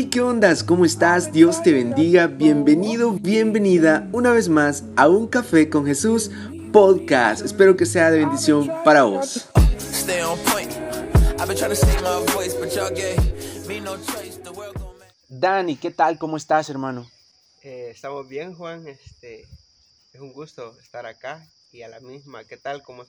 Hey, ¿qué ondas? ¿Cómo estás? Dios te bendiga. Bienvenido, bienvenida una vez más a Un Café con Jesús podcast. Espero que sea de bendición para vos. Dani, ¿qué tal? ¿Cómo estás, hermano? Eh, estamos bien, Juan. Este, es un gusto estar acá y a la misma. ¿Qué tal? ¿Cómo,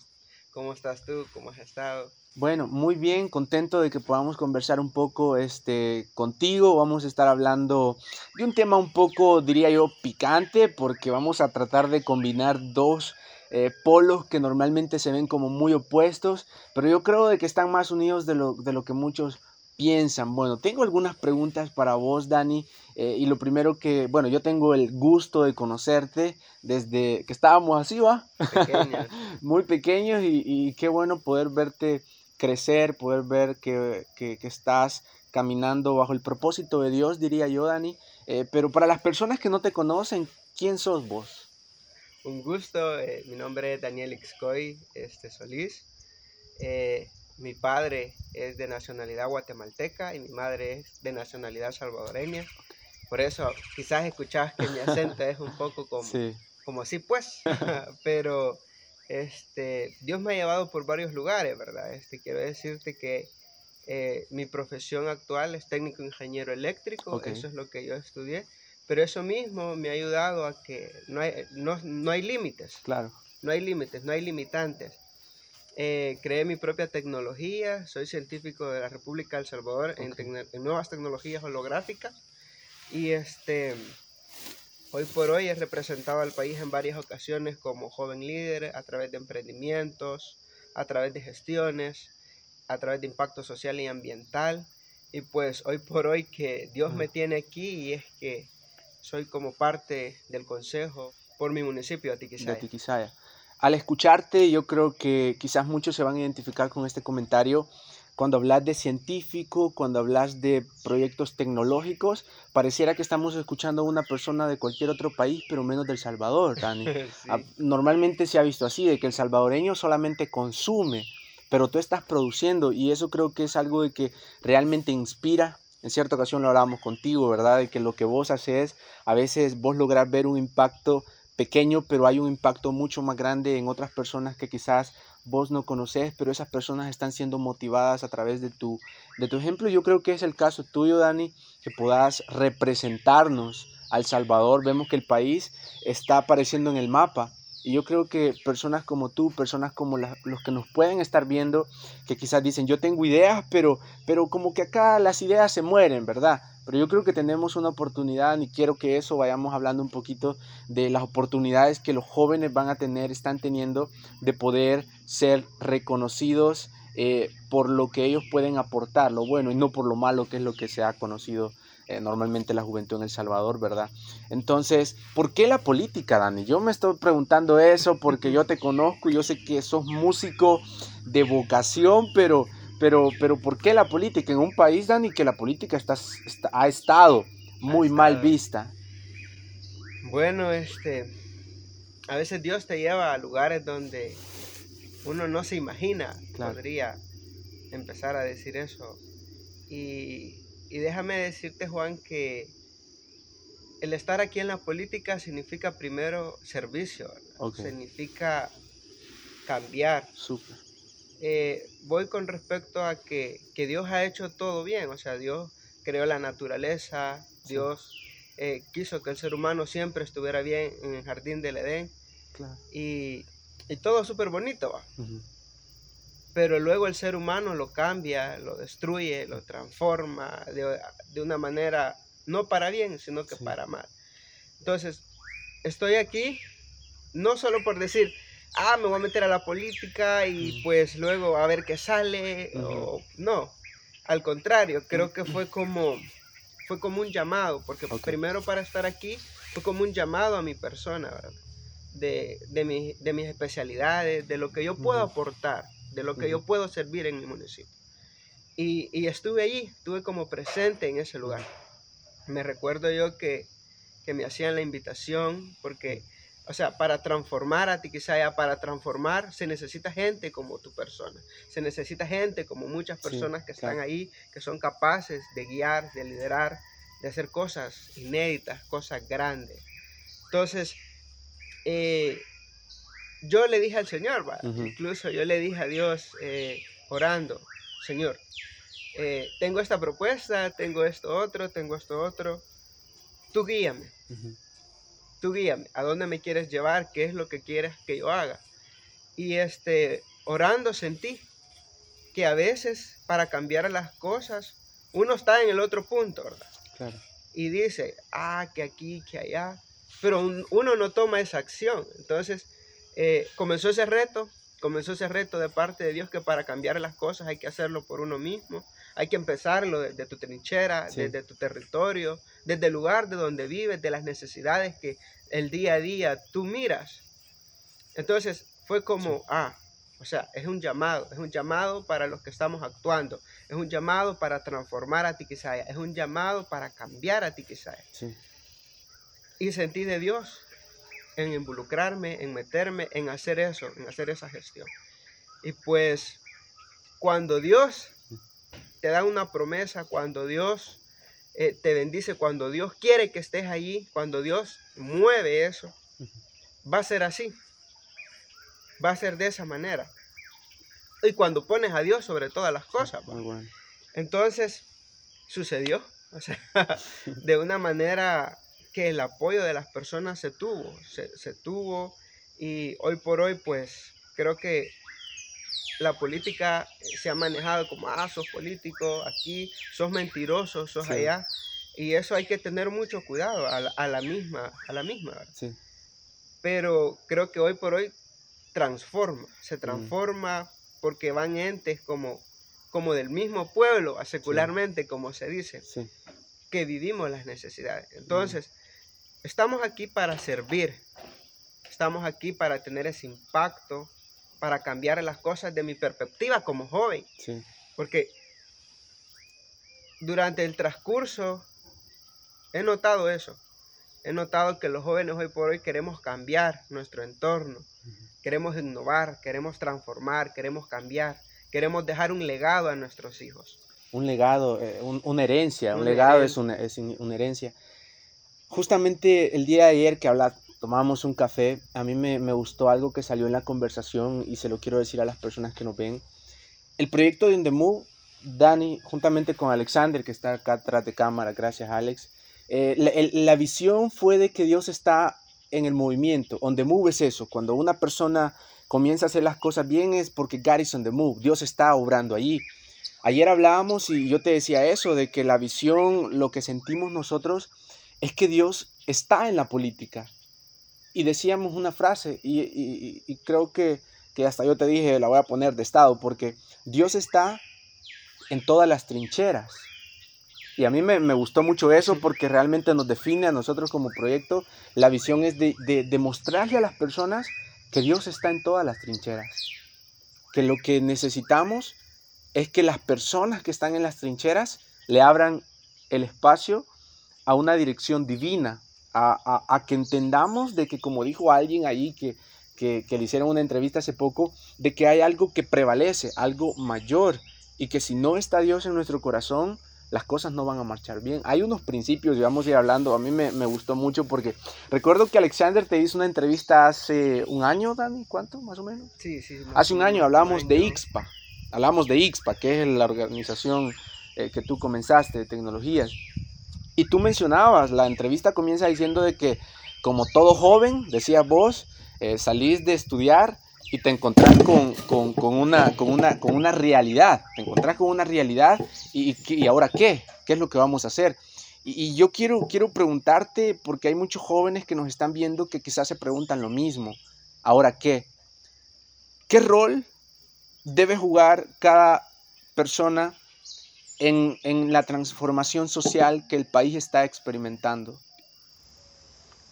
cómo estás tú? ¿Cómo has estado? Bueno, muy bien, contento de que podamos conversar un poco este, contigo. Vamos a estar hablando de un tema un poco, diría yo, picante, porque vamos a tratar de combinar dos eh, polos que normalmente se ven como muy opuestos, pero yo creo de que están más unidos de lo, de lo que muchos piensan. Bueno, tengo algunas preguntas para vos, Dani, eh, y lo primero que, bueno, yo tengo el gusto de conocerte desde que estábamos así, ¿va? muy pequeños y, qué bueno poder verte crecer, poder ver que, que, estás caminando bajo el propósito de Dios, diría yo, Dani. Eh, pero para las personas que no te conocen, ¿quién sos vos? Un gusto, eh, mi nombre es Daniel Ixcoy este, Solís. Eh, mi padre es de nacionalidad guatemalteca y mi madre es de nacionalidad salvadoreña. Por eso quizás escuchás que mi acento es un poco como, sí. como así pues, pero este, Dios me ha llevado por varios lugares, ¿verdad? Este, quiero decirte que eh, mi profesión actual es técnico ingeniero eléctrico, eso es lo que yo estudié pero eso mismo me ha ayudado a que no hay, no, hay límites. Claro. No hay límites, no hay limitantes. Eh, creé mi propia tecnología, soy científico de la República de El Salvador en, nuevas tecnologías holográficas y este, hoy por hoy he representado al país en varias ocasiones como joven líder a través de emprendimientos, a través de gestiones, a través de impacto social y ambiental. Y pues hoy por hoy que Dios me tiene aquí y es que soy como parte del consejo por mi municipio, Atiquizaya. De Atiquizaya. Al escucharte, yo creo que quizás muchos se van a identificar con este comentario. Cuando hablas de científico, cuando hablas de proyectos tecnológicos, pareciera que estamos escuchando a una persona de cualquier otro país, pero menos del Salvador, Dani. Ah, normalmente se ha visto así, de que el salvadoreño solamente consume, pero tú estás produciendo y eso creo que es algo de que realmente inspira en cierta ocasión lo hablábamos contigo, ¿verdad? De que lo que vos haces, a veces vos lográs ver un impacto pequeño, pero hay un impacto mucho más grande en otras personas que quizás vos no conoces, pero esas personas están siendo motivadas a través de tu, de tu ejemplo. Yo creo que es el caso tuyo, Dani, que puedas representarnos al Salvador. Vemos que el país está apareciendo en el mapa y yo creo que personas como tú, personas como los que nos pueden estar viendo, que quizás dicen, yo tengo ideas, pero, pero como que acá las ideas se mueren, ¿verdad? Pero yo creo que tenemos una oportunidad y quiero que eso vayamos hablando un poquito de las oportunidades que los jóvenes van a tener, están teniendo de poder ser reconocidos eh, por lo que ellos pueden aportar, lo bueno y no por lo malo que es lo que se ha conocido eh, normalmente la juventud en El Salvador, ¿verdad? Entonces, ¿por qué la política, Dani? Yo me estoy preguntando eso porque yo te conozco y yo sé que sos músico de vocación, pero, pero, pero ¿por qué la política en un país, Dani, que la política está, ha estado muy mal vista? Bueno, este, a veces Dios te lleva a lugares donde uno no se imagina, podría empezar a decir eso. Y y déjame decirte, Juan, que el estar aquí en la política significa primero servicio, significa cambiar. Eh, voy con respecto a que, Dios ha hecho todo bien, o sea, Dios creó la naturaleza, Dios eh, quiso que el ser humano siempre estuviera bien en el jardín del Edén. Y, y, todo súper bonito, va pero luego el ser humano lo cambia, lo destruye, lo transforma de, una manera no para bien, sino que para mal. Entonces, estoy aquí no solo por decir, ah, me voy a meter a la política y pues luego a ver qué sale, o, no, al contrario, creo que fue como, fue como un llamado, porque primero para estar aquí fue como un llamado a mi persona, De, de, de mis especialidades, de lo que yo puedo aportar de lo que yo puedo servir en mi municipio. Y, y, estuve allí, estuve como presente en ese lugar. Me recuerdo yo que, que me hacían la invitación porque, o sea, para transformar a ti quizá para transformar se necesita gente como tu persona, se necesita gente como muchas personas que están ahí, que son capaces de guiar, de liderar, de hacer cosas inéditas, cosas grandes. Entonces, eh, yo le dije al Señor, incluso yo le dije a Dios eh, orando, Señor, eh, tengo esta propuesta, tengo esto otro, tengo esto otro, tú guíame, tú guíame, ¿a dónde me quieres llevar? ¿Qué es lo que quieres que yo haga? Y este, orando sentí que a veces para cambiar las cosas, uno está en el otro punto, ¿verdad? Y dice, ah, que aquí, que allá, pero uno no toma esa acción. Entonces, eh, comenzó ese reto, comenzó ese reto de parte de Dios que para cambiar las cosas hay que hacerlo por uno mismo, hay que empezarlo desde tu trinchera, desde tu territorio, desde el lugar de donde vives, de las necesidades que el día a día tú miras. Entonces fue como, ah, o sea, es un llamado, es un llamado para los que estamos actuando, es un llamado para transformar a Tiquisaya, es un llamado para cambiar a Tiquisaya. Sí. Y sentí de Dios en involucrarme, en meterme, en hacer eso, en hacer esa gestión. Y pues cuando Dios te da una promesa, cuando Dios eh, te bendice, cuando Dios quiere que estés allí, cuando Dios mueve eso, va a ser así. Va a ser de esa manera. Y cuando pones a Dios sobre todas las cosas. Entonces, sucedió. O sea, de una manera que el apoyo de las personas se tuvo, se, tuvo y hoy por hoy pues creo que la política se ha manejado como, ah, sos político aquí, sos mentiroso, sos allá. Y eso hay que tener mucho cuidado a la, misma, a la misma, Pero creo que hoy por hoy transforma, se mm. transforma porque van entes como, como del mismo pueblo, secularmente, como se dice, que vivimos las necesidades. Entonces, Estamos aquí para servir. Estamos aquí para tener ese impacto, para cambiar las cosas de mi perspectiva como joven. Porque durante el transcurso he notado eso. He notado que los jóvenes hoy por hoy queremos cambiar nuestro entorno. Queremos innovar, queremos transformar, queremos cambiar. Queremos dejar un legado a nuestros hijos. Un legado, eh, una herencia. Un, legado Es, una, es una herencia. Justamente el día de ayer que habla, tomábamos un café, a mí me, gustó algo que salió en la conversación y se lo quiero decir a las personas que nos ven. El proyecto de Move, Dani, juntamente con Alexander, que está acá atrás de cámara, gracias Alex, eh, la, visión fue de que Dios está en el movimiento. On The Move es eso, cuando una persona comienza a hacer las cosas bien es porque God is on the move, Dios está obrando allí. Ayer hablábamos y yo te decía eso, de que la visión, lo que sentimos nosotros, es que Dios está en la política. Y decíamos una frase, y, creo que, hasta yo te dije, la voy a poner de estado, porque Dios está en todas las trincheras. Y a mí me, gustó mucho eso porque realmente nos define a nosotros como proyecto. La visión es de, de demostrarle a las personas que Dios está en todas las trincheras. Que lo que necesitamos es que las personas que están en las trincheras le abran el espacio a una dirección divina, a, que entendamos de que, como dijo alguien ahí que, que, le hicieron una entrevista hace poco, de que hay algo que prevalece, algo mayor, y que si no está Dios en nuestro corazón, las cosas no van a marchar bien. Hay unos principios, y vamos a ir hablando, a mí me, gustó mucho porque recuerdo que Alexander te hizo una entrevista hace un año, Dani, ¿cuánto más o menos? Sí, sí. Hace un año hablamos de IXPA, hablamos de IXPA, que es la organización eh, que tú comenzaste de tecnologías. Y tú mencionabas, la entrevista comienza diciendo de que como todo joven, decías vos, eh, salís de estudiar y te encontrás con, una, con, una, con una realidad, te encontrás con una realidad y, y ahora qué, qué es lo que vamos a hacer. Y, yo quiero, quiero preguntarte, porque hay muchos jóvenes que nos están viendo que quizás se preguntan lo mismo, ahora qué, ¿qué rol debe jugar cada persona en, la transformación social que el país está experimentando?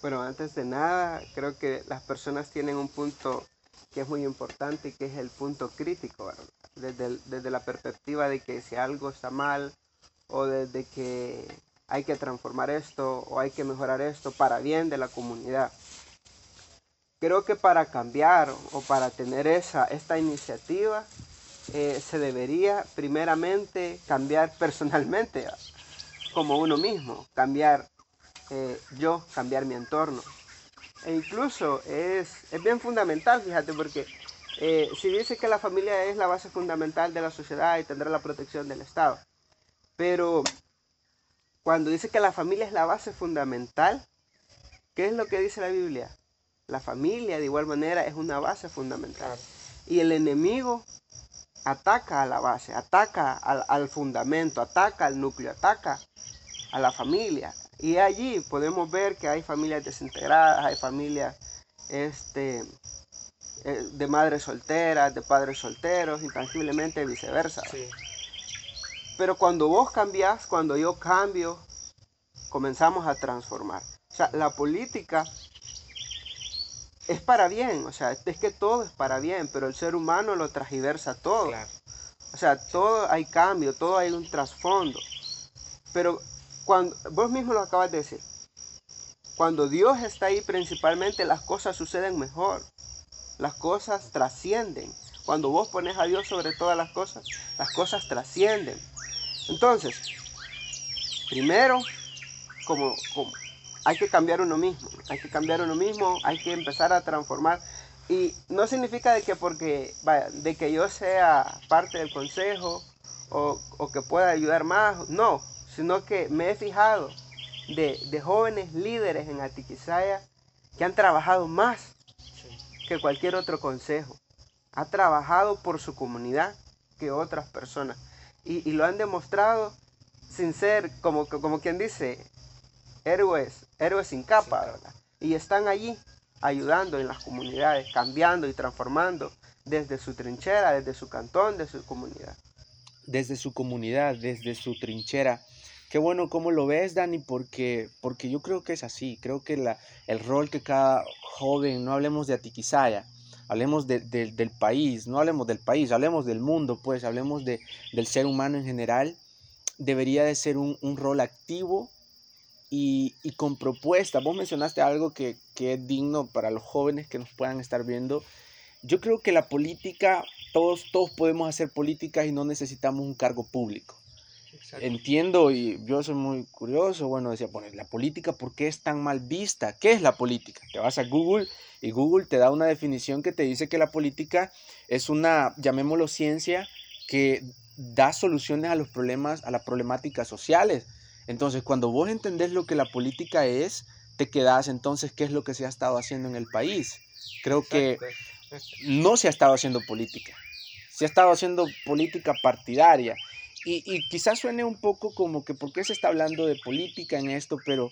Bueno, antes de nada, creo que las personas tienen un punto que es muy importante, que es el punto crítico, Desde, desde la perspectiva de que si algo está mal o desde que hay que transformar esto o hay que mejorar esto para bien de la comunidad. Creo que para cambiar o para tener esa, esta iniciativa eh, se debería primeramente cambiar personalmente. como uno mismo, cambiar eh, yo, cambiar mi entorno. E incluso es, es bien fundamental, fíjate, porque eh, si dice que la familia es la base fundamental de la sociedad y tendrá la protección del Estado, pero cuando dice que la familia es la base fundamental, ¿qué es lo que dice la Biblia? La familia de igual manera es una base fundamental. Y el enemigo ataca a la base, ataca al, al fundamento, ataca al núcleo, ataca a la familia. Y allí podemos ver que hay familias desintegradas, hay familias este, eh, de madres solteras, de padres solteros, intangiblemente viceversa. Pero cuando vos cambias, cuando yo cambio, comenzamos a transformar. O sea, la política es para bien, o sea, es que todo es para bien, pero el ser humano lo transversa todo. O sea, todo hay cambio, todo hay un trasfondo. Pero cuando, vos mismo lo acabas de decir, cuando Dios está ahí principalmente las cosas suceden mejor, las cosas trascienden. Cuando vos pones a Dios sobre todas las cosas, las cosas trascienden. Entonces, primero, como, como hay que cambiar uno mismo, hay que cambiar uno mismo, hay que empezar a transformar. Y no significa de que porque, vaya, de que yo sea parte del consejo o, o que pueda ayudar más, no, sino que me he fijado de, jóvenes líderes en Atiquizaya que han trabajado más que cualquier otro consejo. Ha trabajado por su comunidad que otras personas. Y, lo han demostrado sin ser, como, como quien dice, héroes, héroes sin capa, Y están allí ayudando en las comunidades, cambiando y transformando desde su trinchera, desde su cantón, desde su comunidad. Desde su comunidad, desde su trinchera. Qué bueno cómo lo ves, Dani, porque, porque yo creo que es así. Creo que la, el rol que cada joven, no hablemos de Atiquizaya, hablemos del país, no hablemos del país, hablemos del mundo, pues, hablemos de, del ser humano en general, debería de ser un, rol activo y, con propuesta. Vos mencionaste algo que, que es digno para los jóvenes que nos puedan estar viendo. Yo creo que la política, todos, todos podemos hacer política y no necesitamos un cargo público. Entiendo y yo soy muy curioso, bueno, decía, poner la política, ¿por qué es tan mal vista? ¿Qué es la política? Te vas a Google y Google te da una definición que te dice que la política es una, llamémoslo ciencia, que da soluciones a los problemas, a las problemáticas sociales. Entonces, cuando vos entendés lo que la política es, te quedás entonces, ¿qué es lo que se ha estado haciendo en el país? Creo que no se ha estado haciendo política, se ha estado haciendo política partidaria. Y, quizás suene un poco como que por qué se está hablando de política en esto, pero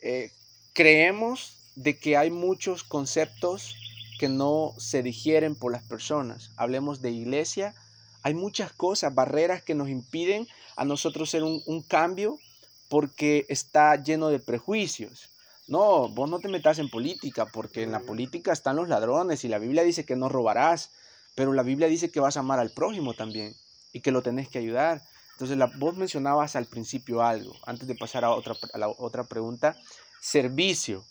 eh, creemos de que hay muchos conceptos que no se digieren por las personas. Hablemos de iglesia, hay muchas cosas, barreras que nos impiden a nosotros ser un, un cambio porque está lleno de prejuicios. No, vos no te metas en política porque en la política están los ladrones y la Biblia dice que no robarás, pero la Biblia dice que vas a amar al prójimo también y que lo tenés que ayudar. Entonces, la, vos mencionabas al principio algo, antes de pasar a, otra, a la otra pregunta, servicio.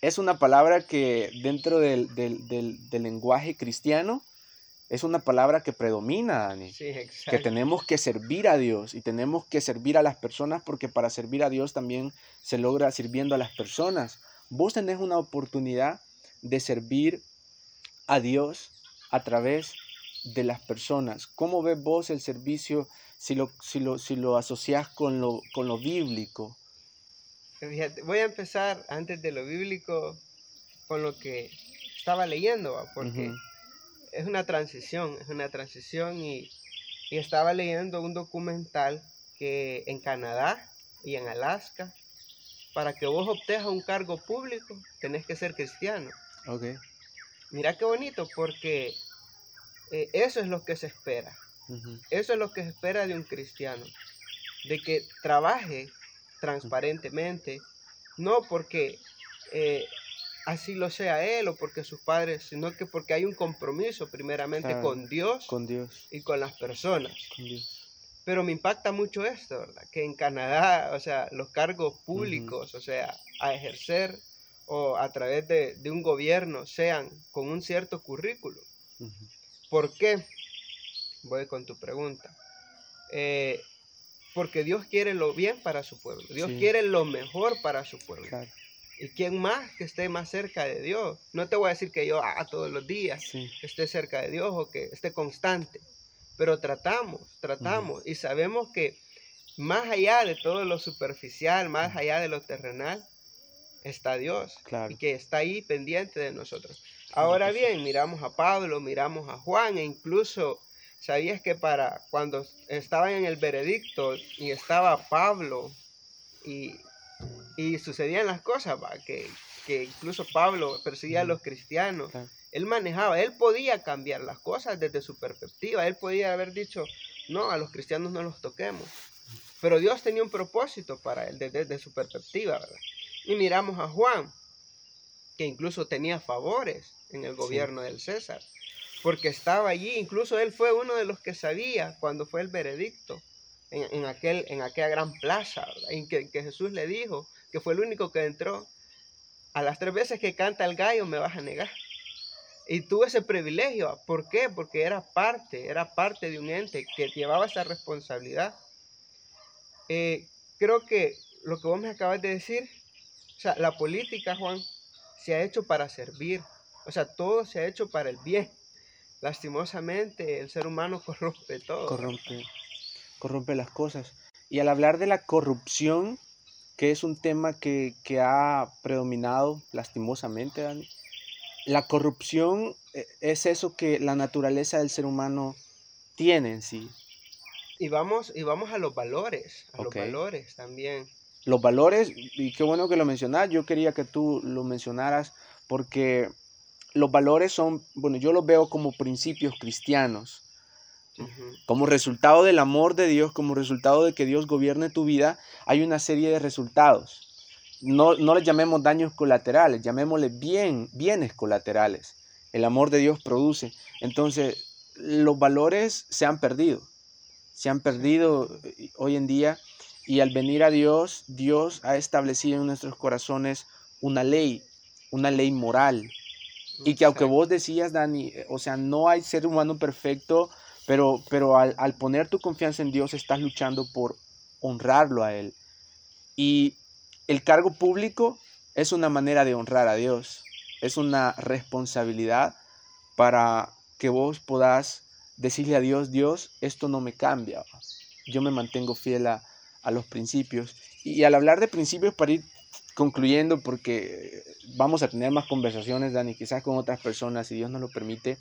Es una palabra que dentro del, del, del, lenguaje cristiano es una palabra que predomina, Dani. Sí, que tenemos que servir a Dios y tenemos que servir a las personas porque para servir a Dios también se logra sirviendo a las personas. Vos tenés una oportunidad de servir a Dios a través de las personas. ¿Cómo ves vos el servicio si lo, si lo, si lo asocias con lo, con lo bíblico? voy a empezar antes de lo bíblico con lo que estaba leyendo, porque es una transición, es una transición y, y estaba leyendo un documental que en Canadá y en Alaska, para que vos obtengas un cargo público, tenés que ser cristiano. Okay. Mira qué bonito, porque eh, eso es lo que se espera. Eso es lo que se espera de un cristiano. De que trabaje transparentemente, no porque eh, así lo sea él o porque sus padres, sino que porque hay un compromiso primeramente con Dios, con Dios y con las personas. Pero me impacta mucho esto, ¿verdad? Que en Canadá, o sea, los cargos públicos, o sea, a ejercer o a través de, un gobierno sean con un cierto currículo. ¿Por qué? Voy con tu pregunta. Eh, porque Dios quiere lo bien para su pueblo. Dios quiere lo mejor para su pueblo. ¿Y quién más que esté más cerca de Dios? No te voy a decir que yo ah, todos los días esté cerca de Dios o que esté constante, pero tratamos, tratamos. Y sabemos que más allá de todo lo superficial, más allá de lo terrenal, está Dios y que está ahí pendiente de nosotros. Ahora bien, miramos a Pablo, miramos a Juan e incluso sabías que para cuando estaban en el veredicto y estaba Pablo y, sucedían las cosas, Que, incluso Pablo perseguía a los cristianos, él manejaba, él podía cambiar las cosas desde su perspectiva, él podía haber dicho, no, a los cristianos no los toquemos, pero Dios tenía un propósito para él desde, su perspectiva, ¿verdad? Y miramos a Juan, que incluso tenía favores en el gobierno del César, porque estaba allí, incluso él fue uno de los que sabía cuando fue el veredicto en, aquel, en aquella gran plaza, en que, que, Jesús le dijo que fue el único que entró. A las tres veces que canta el gallo me vas a negar. Y tuvo ese privilegio. ¿Por qué? Porque era parte, era parte de un ente que llevaba esa responsabilidad. Eh, creo que lo que vos me acabas de decir, o sea, la política, Juan, se ha hecho para servir. O sea, todo se ha hecho para el bien. Lastimosamente, el ser humano corrompe todo. Corrompe, corrompe las cosas. Y al hablar de la corrupción, que es un tema que, que ha predominado lastimosamente, Dani, la corrupción eh, es eso que la naturaleza del ser humano tiene en sí. Y vamos, y vamos a los valores, a los valores también. Los valores, y qué bueno que lo mencionas, yo quería que tú lo mencionaras porque los valores son, bueno, yo los veo como principios cristianos. Como resultado del amor de Dios, como resultado de que Dios gobierne tu vida, hay una serie de resultados. No, no les llamemos daños colaterales, llamémosle bien, bienes colaterales. El amor de Dios produce. Entonces, los valores se han perdido. Se han perdido eh, hoy en día y al venir a Dios, Dios ha establecido en nuestros corazones una ley, una ley moral, y que aunque vos decías, Dani, eh, o sea, no hay ser humano perfecto, pero, pero al, poner tu confianza en Dios estás luchando por honrarlo a Él. Y el cargo público es una manera de honrar a Dios, es una responsabilidad para que vos podás decirle a Dios, Dios, esto no me cambia, yo me mantengo fiel a, a los principios. Y al hablar de principios, para ir concluyendo, porque vamos a tener más conversaciones, Dani, quizás con otras personas, si Dios nos lo permite.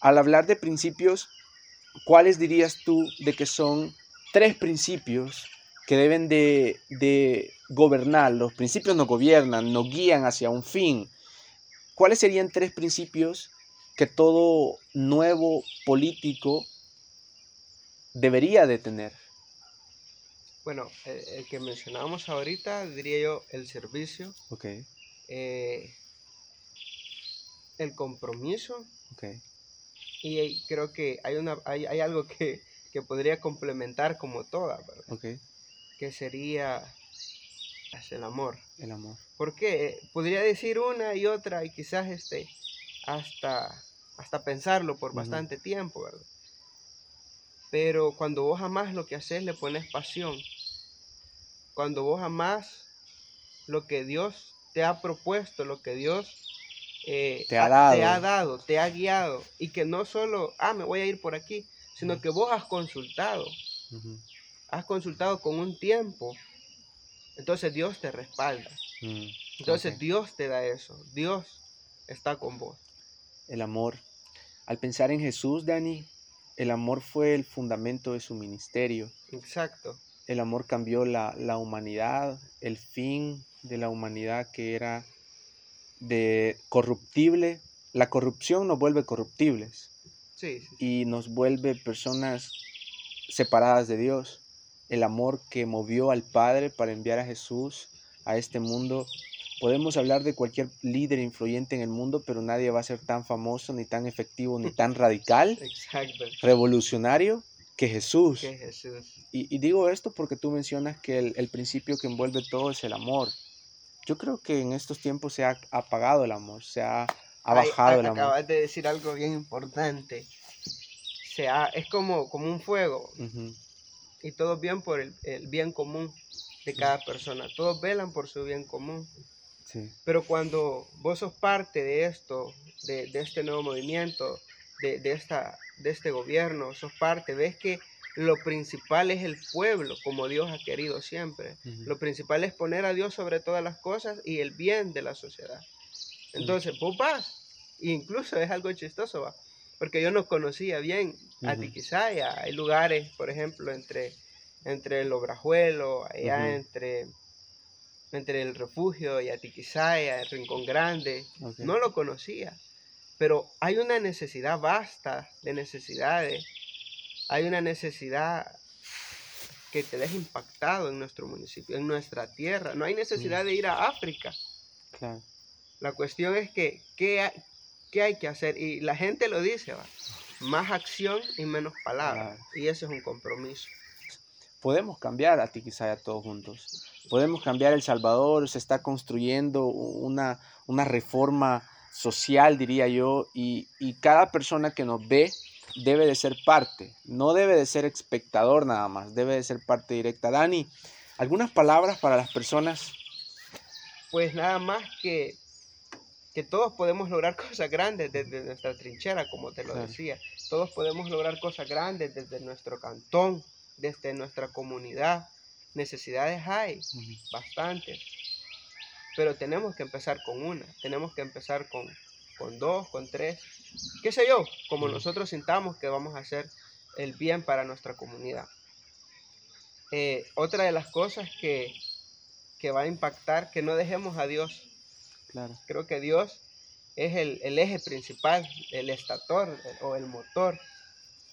Al hablar de principios, ¿cuáles dirías tú de que son tres principios que deben de, de gobernar? Los principios no gobiernan, no guían hacia un fin. ¿Cuáles serían tres principios que todo nuevo político debería de tener? Bueno, el, que mencionábamos ahorita, diría yo, el servicio. Ok. Eh, el compromiso. Ok. Y creo que hay, una, hay, algo que, podría complementar como toda, ¿verdad? Ok. Que sería el amor. El amor. Porque podría decir una y otra y quizás este, hasta, hasta pensarlo por bastante tiempo, ¿verdad? Pero cuando vos amás lo que haces, le pones pasión. Cuando vos amás lo que Dios te ha propuesto, lo que Dios eh, te, ha dado. te ha dado, te ha guiado. Y que no solo, ah, me voy a ir por aquí, sino que vos has consultado. Has consultado con un tiempo. Entonces Dios te respalda. Mm, Entonces Dios te da eso. Dios está con vos. El amor. Al pensar en Jesús, Dani, el amor fue el fundamento de su ministerio. Exacto. El amor cambió la, humanidad, el fin de la humanidad que era de corruptible. La corrupción nos vuelve corruptibles. Y nos vuelve personas separadas de Dios. El amor que movió al Padre para enviar a Jesús a este mundo. Podemos hablar de cualquier líder influyente en el mundo, pero nadie va a ser tan famoso, ni tan efectivo, ni tan radical, revolucionario que Jesús. Y, digo esto porque tú mencionas que el, principio que envuelve todo es el amor. Yo creo que en estos tiempos se ha apagado el amor, se ha, bajado el amor. Acabas de decir algo bien importante. Se es como, como un fuego. y todos bien por el, bien común de cada persona. Todos velan por su bien común. Pero cuando vos sos parte de esto, de, este nuevo movimiento, de, esta, de este gobierno, sos parte, ves que lo principal es el pueblo, como Dios ha querido siempre. Lo principal es poner a Dios sobre todas las cosas y el bien de la sociedad. Entonces, vos vas, incluso es algo chistoso, va, porque yo no conocía bien a Tiquisaya. Hay lugares, por ejemplo, entre, entre el Obrajuelo, allá entre, entre el refugio y Atiquizaya, el Rincón Grande. No lo conocía. Pero hay una necesidad vasta de necesidades. Hay una necesidad que te deja impactado en nuestro municipio, en nuestra tierra. No hay necesidad de ir a África. La cuestión es que, ¿qué, ¿qué hay que hacer? Y la gente lo dice, va más acción y menos palabras. Y ese es un compromiso. Podemos cambiar a Tiquisaya todos juntos. Podemos cambiar El Salvador. Se está construyendo una, una reforma social, diría yo, y, y cada persona que nos ve debe de ser parte. No debe de ser espectador nada más, debe de ser parte directa. Dani, ¿algunas palabras para las personas? Pues nada más que que todos podemos lograr cosas grandes desde nuestra trinchera, como te lo decía. Todos podemos lograr cosas grandes desde nuestro cantón, desde nuestra comunidad. Necesidades hay, bastantes. Pero tenemos que empezar con una, tenemos que empezar con, con dos, con tres, qué sé yo, como nosotros sintamos que vamos a hacer el bien para nuestra comunidad. Eh, otra de las cosas que, que va a impactar, que no dejemos a Dios Creo que Dios es el, eje principal, el estator o el motor.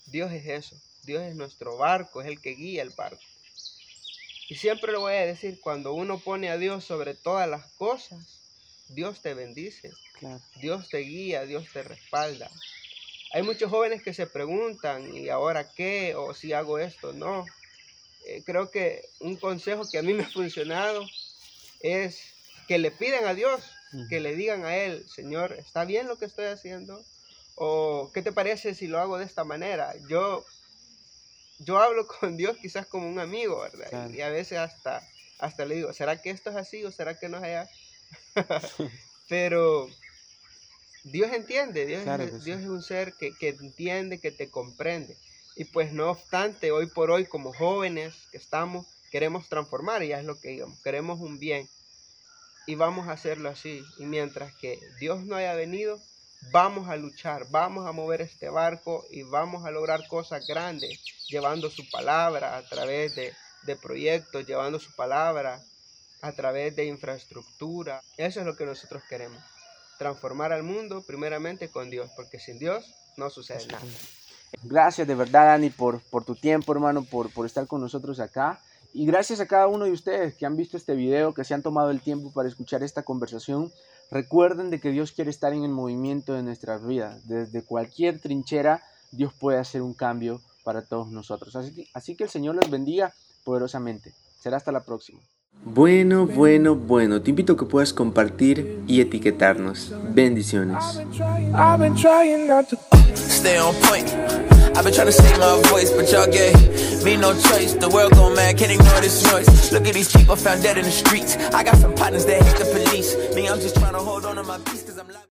Dios es eso. Dios es nuestro barco, es el que guía el barco. Y siempre lo voy a decir, cuando uno pone a Dios sobre todas las cosas, Dios te bendice. Dios te guía, Dios te respalda. Hay muchos jóvenes que se preguntan, ¿y ahora qué? O si hago esto, no. Eh, creo que un consejo que a mí me ha funcionado es que le pidan a Dios que le digan a él, Señor, ¿está bien lo que estoy haciendo? ¿O qué te parece si lo hago de esta manera? Yo, yo hablo con Dios quizás como un amigo, ¿verdad? Y a veces hasta, hasta le digo, ¿será que esto es así o será que no es allá? Pero Dios entiende, Dios, es, Dios es un ser que, que entiende, que te comprende. Y pues no obstante, hoy por hoy como jóvenes que estamos, queremos transformar, y ya es lo que digamos, queremos un bien y vamos a hacerlo así. Y mientras que Dios no haya venido, vamos a luchar, vamos a mover este barco y vamos a lograr cosas grandes, llevando su palabra a través de, proyectos, llevando su palabra a través de infraestructura. Eso es lo que nosotros queremos. Transformar al mundo primeramente con Dios, porque sin Dios no sucede nada. Gracias de verdad, Dani, por, por tu tiempo, hermano, por, por estar con nosotros acá. Y gracias a cada uno de ustedes que han visto este video, que se han tomado el tiempo para escuchar esta conversación. Recuerden de que Dios quiere estar en el movimiento de nuestras vidas. Desde cualquier trinchera, Dios puede hacer un cambio para todos nosotros. Así que, así que el Señor los bendiga poderosamente. Será hasta la próxima. Bueno, bueno, bueno. Te invito a que puedas compartir y etiquetarnos. Bendiciones. I've been trying to save my voice, but y'all gave me no choice. The world going mad, can't ignore this noise. Look at these people found dead in the streets. I got some partners that hate the police. Me, I'm just trying to hold on to my peace, cause I'm